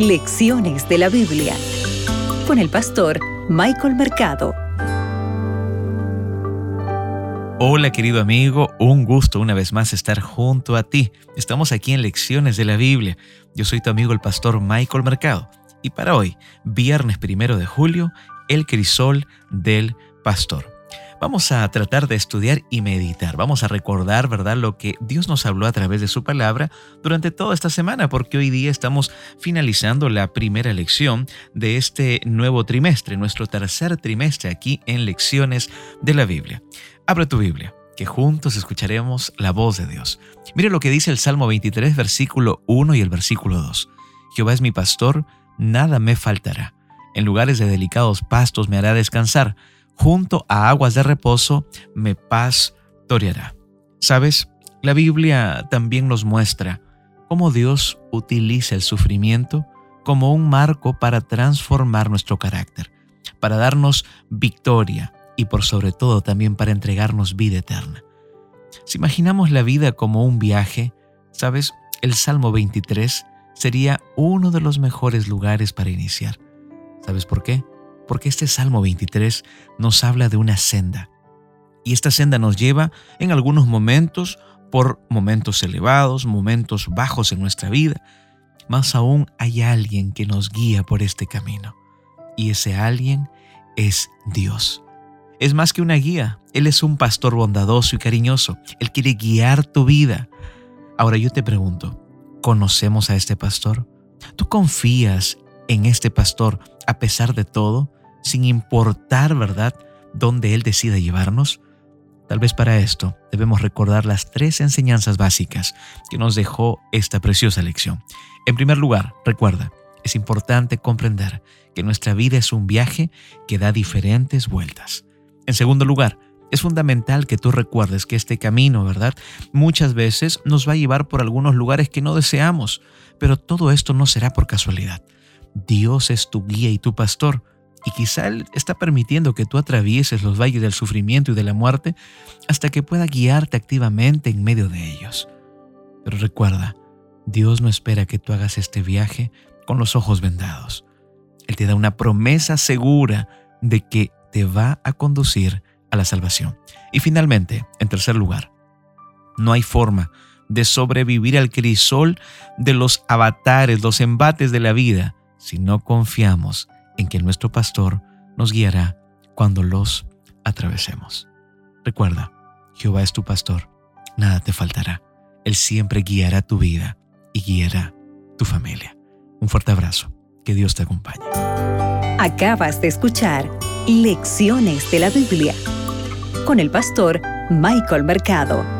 Lecciones de la Biblia con el pastor Michael Mercado. Hola querido amigo, un gusto una vez más estar junto a ti. Estamos aquí en Lecciones de la Biblia. Yo soy tu amigo el pastor Michael Mercado y para hoy, viernes primero de julio, el crisol del pastor. Vamos a tratar de estudiar y meditar. Vamos a recordar, ¿verdad?, lo que Dios nos habló a través de su palabra durante toda esta semana, porque hoy día estamos finalizando la primera lección de este nuevo trimestre, nuestro tercer trimestre aquí en Lecciones de la Biblia. Abre tu Biblia, que juntos escucharemos la voz de Dios. Mire lo que dice el Salmo 23, versículo 1 y el versículo 2. Jehová es mi pastor, nada me faltará. En lugares de delicados pastos me hará descansar junto a aguas de reposo me pastoreará. ¿Sabes? La Biblia también nos muestra cómo Dios utiliza el sufrimiento como un marco para transformar nuestro carácter, para darnos victoria y por sobre todo también para entregarnos vida eterna. Si imaginamos la vida como un viaje, ¿sabes? El Salmo 23 sería uno de los mejores lugares para iniciar. ¿Sabes por qué? Porque este Salmo 23 nos habla de una senda. Y esta senda nos lleva en algunos momentos por momentos elevados, momentos bajos en nuestra vida. Más aún hay alguien que nos guía por este camino. Y ese alguien es Dios. Es más que una guía, Él es un pastor bondadoso y cariñoso. Él quiere guiar tu vida. Ahora yo te pregunto, ¿conocemos a este pastor? ¿Tú confías en este pastor a pesar de todo? Sin importar, ¿verdad?, dónde Él decida llevarnos? Tal vez para esto debemos recordar las tres enseñanzas básicas que nos dejó esta preciosa lección. En primer lugar, recuerda, es importante comprender que nuestra vida es un viaje que da diferentes vueltas. En segundo lugar, es fundamental que tú recuerdes que este camino, ¿verdad? Muchas veces nos va a llevar por algunos lugares que no deseamos, pero todo esto no será por casualidad. Dios es tu guía y tu pastor y quizá Él está permitiendo que tú atravieses los valles del sufrimiento y de la muerte hasta que pueda guiarte activamente en medio de ellos. Pero recuerda, Dios no espera que tú hagas este viaje con los ojos vendados. Él te da una promesa segura de que te va a conducir a la salvación. Y finalmente, en tercer lugar, no hay forma de sobrevivir al crisol de los avatares, los embates de la vida, si no confiamos en que nuestro pastor nos guiará cuando los atravesemos. Recuerda, Jehová es tu pastor, nada te faltará. Él siempre guiará tu vida y guiará tu familia. Un fuerte abrazo, que Dios te acompañe. Acabas de escuchar Lecciones de la Biblia con el pastor Michael Mercado.